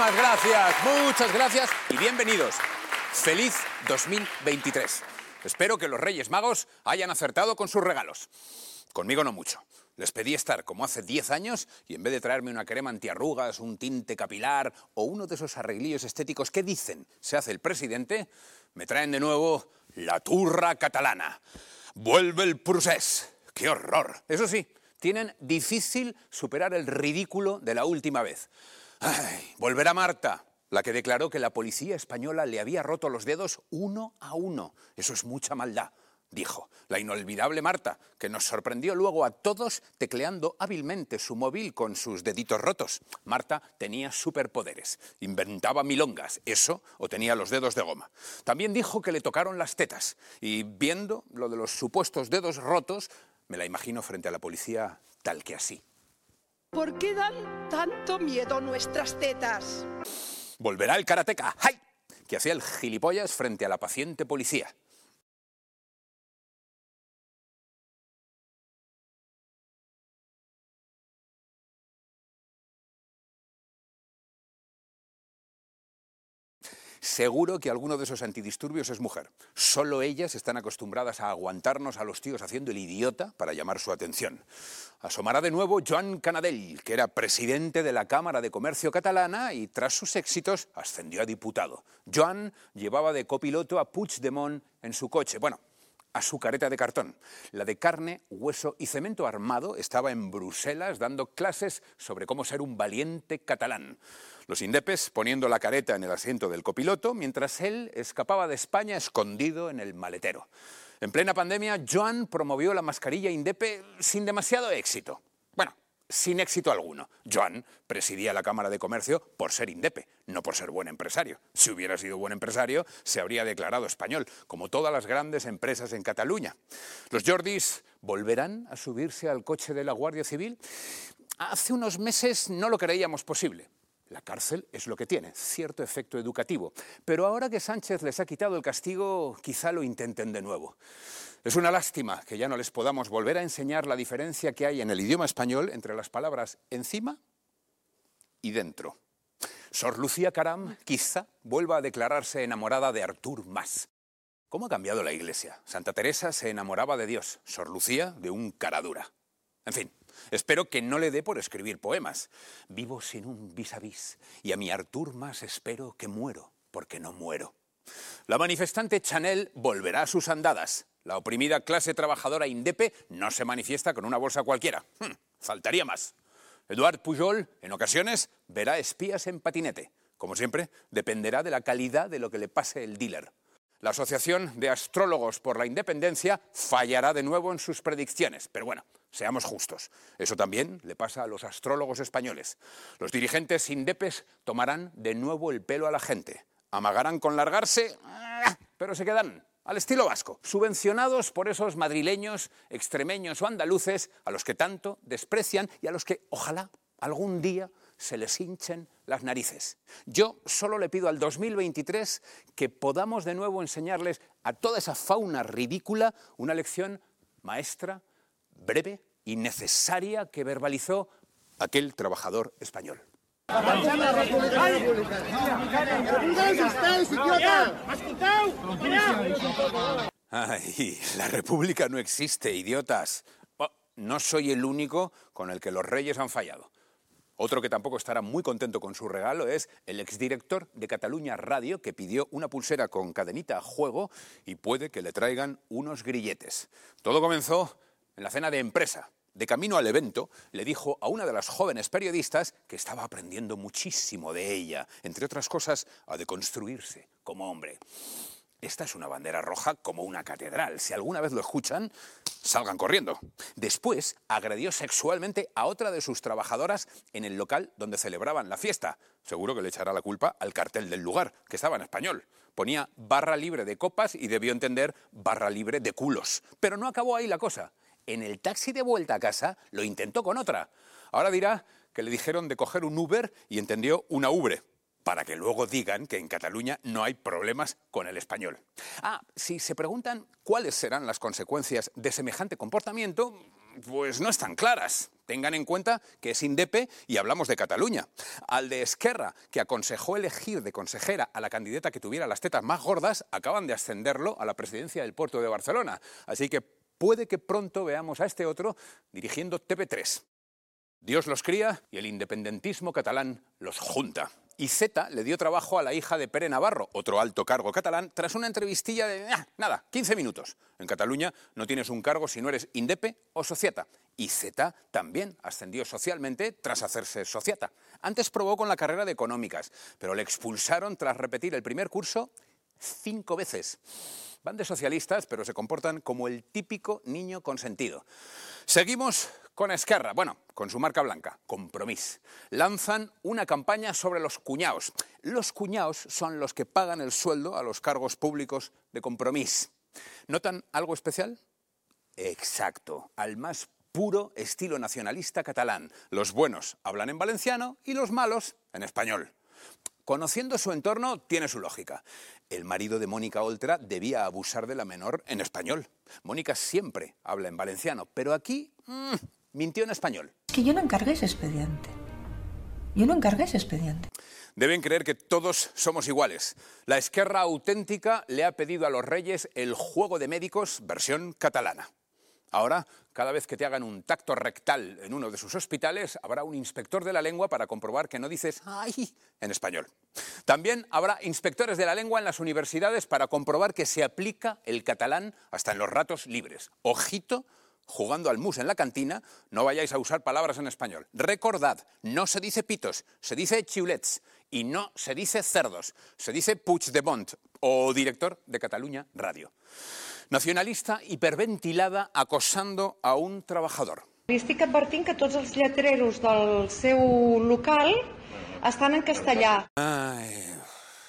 Muchísimas gracias, muchas gracias y bienvenidos. Feliz 2023. Espero que los Reyes Magos hayan acertado con sus regalos. Conmigo no mucho. Les pedí estar como hace 10 años y en vez de traerme una crema antiarrugas, un tinte capilar o uno de esos arreglillos estéticos que dicen se hace el presidente, me traen de nuevo la turra catalana. Vuelve el procés. ¡Qué horror! Eso sí, tienen difícil superar el ridículo de la última vez. Ay, volverá Marta, la que declaró que la policía española le había roto los dedos uno a uno. Eso es mucha maldad dijo, la inolvidable Marta, que nos sorprendió luego a todos tecleando hábilmente su móvil con sus deditos rotos. Marta tenía superpoderes, inventaba milongas, eso o tenía los dedos de goma. También dijo que le tocaron las tetas y viendo lo de los supuestos dedos rotos, me la imagino frente a la policía tal que así. ¿Por qué dan tanto miedo nuestras tetas? Volverá el karateca, ¡ay! que hacía el gilipollas frente a la paciente policía. Seguro que alguno de esos antidisturbios es mujer. Solo ellas están acostumbradas a aguantarnos a los tíos haciendo el idiota para llamar su atención. Asomará de nuevo Joan Canadell, que era presidente de la Cámara de Comercio catalana y tras sus éxitos ascendió a diputado. Joan llevaba de copiloto a Puigdemont en su coche. Bueno, a su careta de cartón. La de carne, hueso y cemento armado estaba en Bruselas dando clases sobre cómo ser un valiente catalán. Los indepes poniendo la careta en el asiento del copiloto mientras él escapaba de España escondido en el maletero. En plena pandemia, Joan promovió la mascarilla indepe sin demasiado éxito. Bueno, sin éxito alguno. Joan presidía la Cámara de Comercio por ser indepe, no por ser buen empresario. Si hubiera sido buen empresario, se habría declarado español, como todas las grandes empresas en Cataluña. ¿Los Jordis volverán a subirse al coche de la Guardia Civil? Hace unos meses no lo creíamos posible. La cárcel es lo que tiene, cierto efecto educativo. Pero ahora que Sánchez les ha quitado el castigo, quizá lo intenten de nuevo. Es una lástima que ya no les podamos volver a enseñar la diferencia que hay en el idioma español entre las palabras encima y dentro. Sor Lucía Caram quizá vuelva a declararse enamorada de Artur Mas. ¿Cómo ha cambiado la Iglesia? Santa Teresa se enamoraba de Dios, Sor Lucía de un caradura. En fin, espero que no le dé por escribir poemas. Vivo sin un vis a vis y a mi Artur Mas espero que muero porque no muero. La manifestante Chanel volverá a sus andadas. La oprimida clase trabajadora indepe no se manifiesta con una bolsa cualquiera. Hmm, faltaría más. Eduard Pujol, en ocasiones, verá espías en patinete. Como siempre, dependerá de la calidad de lo que le pase el dealer. La Asociación de Astrólogos por la Independencia fallará de nuevo en sus predicciones. Pero bueno, seamos justos. Eso también le pasa a los astrólogos españoles. Los dirigentes indepes tomarán de nuevo el pelo a la gente. Amagarán con largarse, pero se quedan al estilo vasco, subvencionados por esos madrileños, extremeños o andaluces a los que tanto desprecian y a los que ojalá algún día se les hinchen las narices. Yo solo le pido al 2023 que podamos de nuevo enseñarles a toda esa fauna ridícula una lección maestra, breve y necesaria que verbalizó aquel trabajador español. Ay, la República no existe, idiotas. no soy el único con el que los reyes han fallado. Otro que tampoco estará muy contento con su regalo es el exdirector de Cataluña Radio, que pidió una pulsera con cadenita a juego y puede que le traigan unos grilletes. Todo comenzó en la cena de empresa. De camino al evento, le dijo a una de las jóvenes periodistas que estaba aprendiendo muchísimo de ella, entre otras cosas, a deconstruirse como hombre. Esta es una bandera roja como una catedral. Si alguna vez lo escuchan, salgan corriendo. Después agredió sexualmente a otra de sus trabajadoras en el local donde celebraban la fiesta. Seguro que le echará la culpa al cartel del lugar, que estaba en español. Ponía barra libre de copas y debió entender barra libre de culos. Pero no acabó ahí la cosa. En el taxi de vuelta a casa lo intentó con otra. Ahora dirá que le dijeron de coger un Uber y entendió una Ubre para que luego digan que en Cataluña no hay problemas con el español. Ah, si se preguntan cuáles serán las consecuencias de semejante comportamiento, pues no están claras. Tengan en cuenta que es Indepe y hablamos de Cataluña. Al de Esquerra, que aconsejó elegir de consejera a la candidata que tuviera las tetas más gordas, acaban de ascenderlo a la presidencia del puerto de Barcelona. Así que puede que pronto veamos a este otro dirigiendo TV3. Dios los cría y el independentismo catalán los junta. Y Z le dio trabajo a la hija de Pere Navarro, otro alto cargo catalán, tras una entrevistilla de ah, nada, 15 minutos. En Cataluña no tienes un cargo si no eres indepe o sociata. Y Z también ascendió socialmente tras hacerse sociata. Antes probó con la carrera de económicas, pero le expulsaron tras repetir el primer curso cinco veces. Van de socialistas, pero se comportan como el típico niño consentido. Seguimos con Esquerra, bueno, con su marca blanca, Compromís. Lanzan una campaña sobre los cuñaos. Los cuñaos son los que pagan el sueldo a los cargos públicos de Compromís. ¿Notan algo especial? Exacto, al más puro estilo nacionalista catalán. Los buenos hablan en valenciano y los malos en español. Conociendo su entorno, tiene su lógica. El marido de Mónica Oltra debía abusar de la menor en español. Mónica siempre habla en valenciano, pero aquí mmm, mintió en español. Es que yo no encargué ese expediente. Yo no encargué ese expediente. Deben creer que todos somos iguales. La esquerra auténtica le ha pedido a los reyes el juego de médicos versión catalana. Ahora, cada vez que te hagan un tacto rectal en uno de sus hospitales, habrá un inspector de la lengua para comprobar que no dices ¡ay! en español. También habrá inspectores de la lengua en las universidades para comprobar que se aplica el catalán hasta en los ratos libres. Ojito jugando al mus en la cantina, no vayáis a usar palabras en español. Recordad, no se dice pitos, se dice chiulets y no se dice cerdos, se dice Puigdemont o director de Cataluña Radio. Nacionalista hiperventilada acosando a un trabajador. Li estic advertint que tots els lletreros del seu local estan en castellà.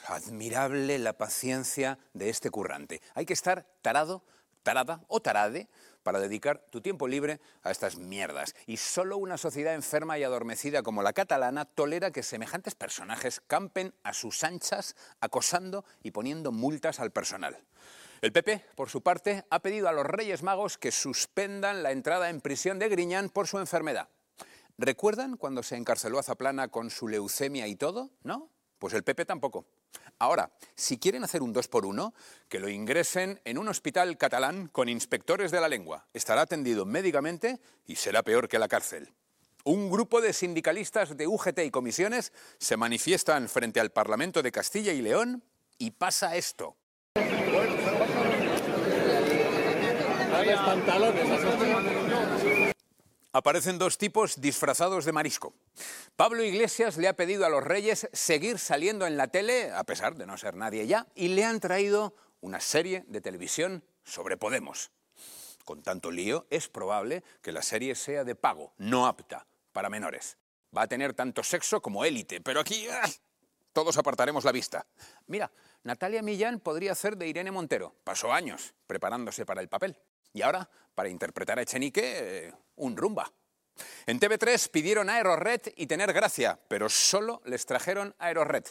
Admirable la paciencia de este currante. Hay que estar tarado, tarada o tarade para dedicar tu tiempo libre a estas mierdas. Y solo una sociedad enferma y adormecida como la catalana tolera que semejantes personajes campen a sus anchas acosando y poniendo multas al personal. El PP, por su parte, ha pedido a los Reyes Magos que suspendan la entrada en prisión de Griñán por su enfermedad. ¿Recuerdan cuando se encarceló a Zaplana con su leucemia y todo? ¿No? Pues el PP tampoco. Ahora, si quieren hacer un dos por uno, que lo ingresen en un hospital catalán con inspectores de la lengua. Estará atendido médicamente y será peor que la cárcel. Un grupo de sindicalistas de UGT y comisiones se manifiestan frente al Parlamento de Castilla y León y pasa esto. Aparecen dos tipos disfrazados de marisco. Pablo Iglesias le ha pedido a los reyes seguir saliendo en la tele, a pesar de no ser nadie ya, y le han traído una serie de televisión sobre Podemos. Con tanto lío, es probable que la serie sea de pago, no apta para menores. Va a tener tanto sexo como élite, pero aquí ¡ay! todos apartaremos la vista. Mira, Natalia Millán podría ser de Irene Montero. Pasó años preparándose para el papel. Y ahora, para interpretar a Echenique, eh, un rumba. En TV3 pidieron Aerored y tener gracia, pero solo les trajeron Aerored.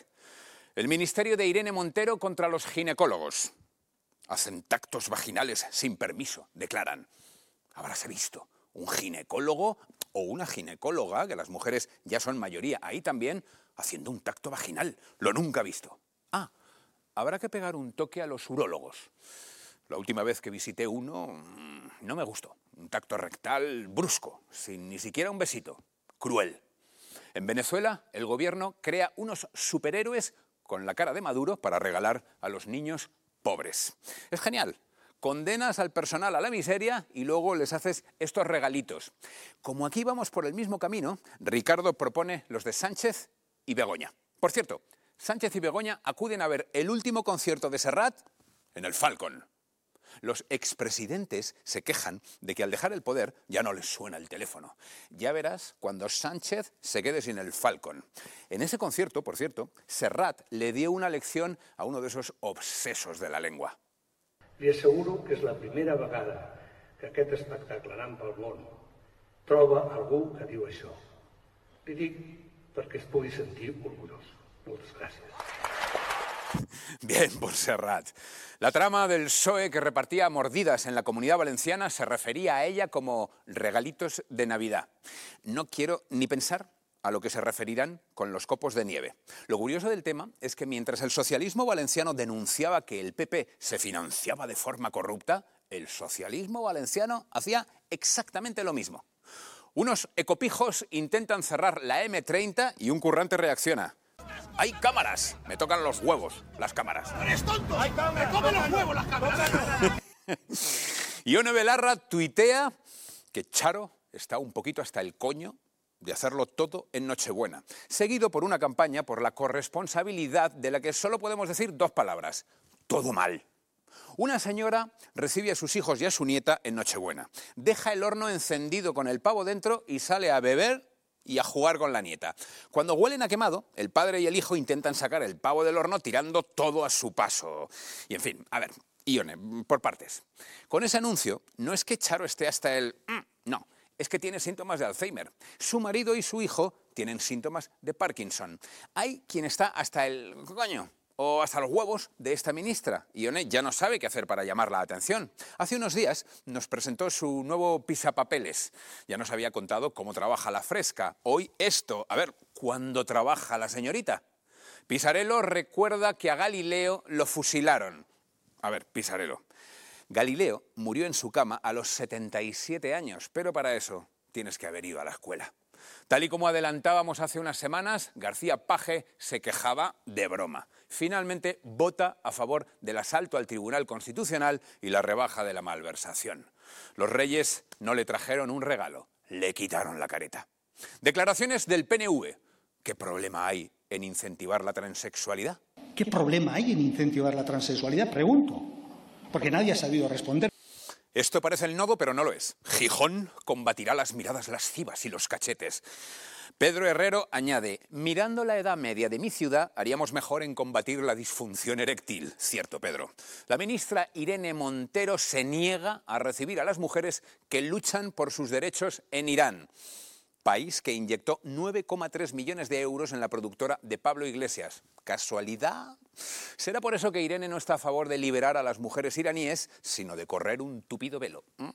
El ministerio de Irene Montero contra los ginecólogos. Hacen tactos vaginales sin permiso, declaran. Habráse visto un ginecólogo o una ginecóloga, que las mujeres ya son mayoría ahí también, haciendo un tacto vaginal. Lo nunca visto. Ah, habrá que pegar un toque a los urólogos. La última vez que visité uno mm, no me gustó. Un tacto rectal brusco, sin ni siquiera un besito. Cruel. En Venezuela, el gobierno crea unos superhéroes con la cara de Maduro para regalar a los niños pobres. Es genial. Condenas al personal a la miseria y luego les haces estos regalitos. Como aquí vamos por el mismo camino, Ricardo propone los de Sánchez y Begoña. Por cierto, Sánchez y Begoña acuden a ver el último concierto de Serrat en el Falcon. Los expresidentes se quejan de que al dejar el poder ya no les suena el teléfono. Ya verás cuando Sánchez se quede sin el Falcon. En ese concierto, por cierto, Serrat le dio una lección a uno de esos obsesos de la lengua. Li asseguro que és la primera vegada que aquest espectacle anant pel món troba algú que diu això. Li dic perquè es pugui sentir orgullós. Moltes gràcies. Bien, por Serrat. La trama del PSOE que repartía mordidas en la comunidad valenciana se refería a ella como regalitos de Navidad. No quiero ni pensar a lo que se referirán con los copos de nieve. Lo curioso del tema es que mientras el socialismo valenciano denunciaba que el PP se financiaba de forma corrupta, el socialismo valenciano hacía exactamente lo mismo. Unos ecopijos intentan cerrar la M30 y un currante reacciona. Hay cámaras. Me tocan los huevos las cámaras. ¡Eres tonto! ¡Me comen los huevos las cámaras! Ione Belarra tuitea que Charo está un poquito hasta el coño de hacerlo todo en Nochebuena, seguido por una campaña por la corresponsabilidad de la que solo podemos decir dos palabras, todo mal. Una señora recibe a sus hijos y a su nieta en Nochebuena, deja el horno encendido con el pavo dentro y sale a beber y a jugar con la nieta. Cuando huelen a quemado, el padre y el hijo intentan sacar el pavo del horno tirando todo a su paso. Y en fin, a ver, Ione, por partes. Con ese anuncio, no es que Charo esté hasta el... mm, no, es que tiene síntomas de Alzheimer. Su marido y su hijo tienen síntomas de Parkinson. Hay quien está hasta el... coño, o hasta los huevos de esta ministra. Ione ya no sabe qué hacer para llamar la atención. Hace unos días nos presentó su nuevo pisapapeles. Ya nos había contado cómo trabaja la fresca. Hoy esto. A ver, ¿cuándo trabaja la señorita? Pisarello recuerda que a Galileo lo fusilaron. A ver, Pisarello. Galileo murió en su cama a los 77 años, pero para eso tienes que haber ido a la escuela. Tal y como adelantábamos hace unas semanas, García Paje se quejaba de broma. Finalmente vota a favor del asalto al Tribunal Constitucional y la rebaja de la malversación. Los reyes no le trajeron un regalo, le quitaron la careta. Declaraciones del PNV. ¿Qué problema hay en incentivar la transexualidad? ¿Qué problema hay en incentivar la transexualidad? Pregunto, porque nadie ha sabido responder. Esto parece el nodo, pero no lo es. Gijón combatirá las miradas lascivas y los cachetes. Pedro Herrero añade, mirando la edad media de mi ciudad, haríamos mejor en combatir la disfunción eréctil. Cierto, Pedro. La ministra Irene Montero se niega a recibir a las mujeres que luchan por sus derechos en Irán país que inyectó 9,3 millones de euros en la productora de Pablo Iglesias. ¿Casualidad? ¿Será por eso que Irene no está a favor de liberar a las mujeres iraníes, sino de correr un tupido velo? ¿Mm?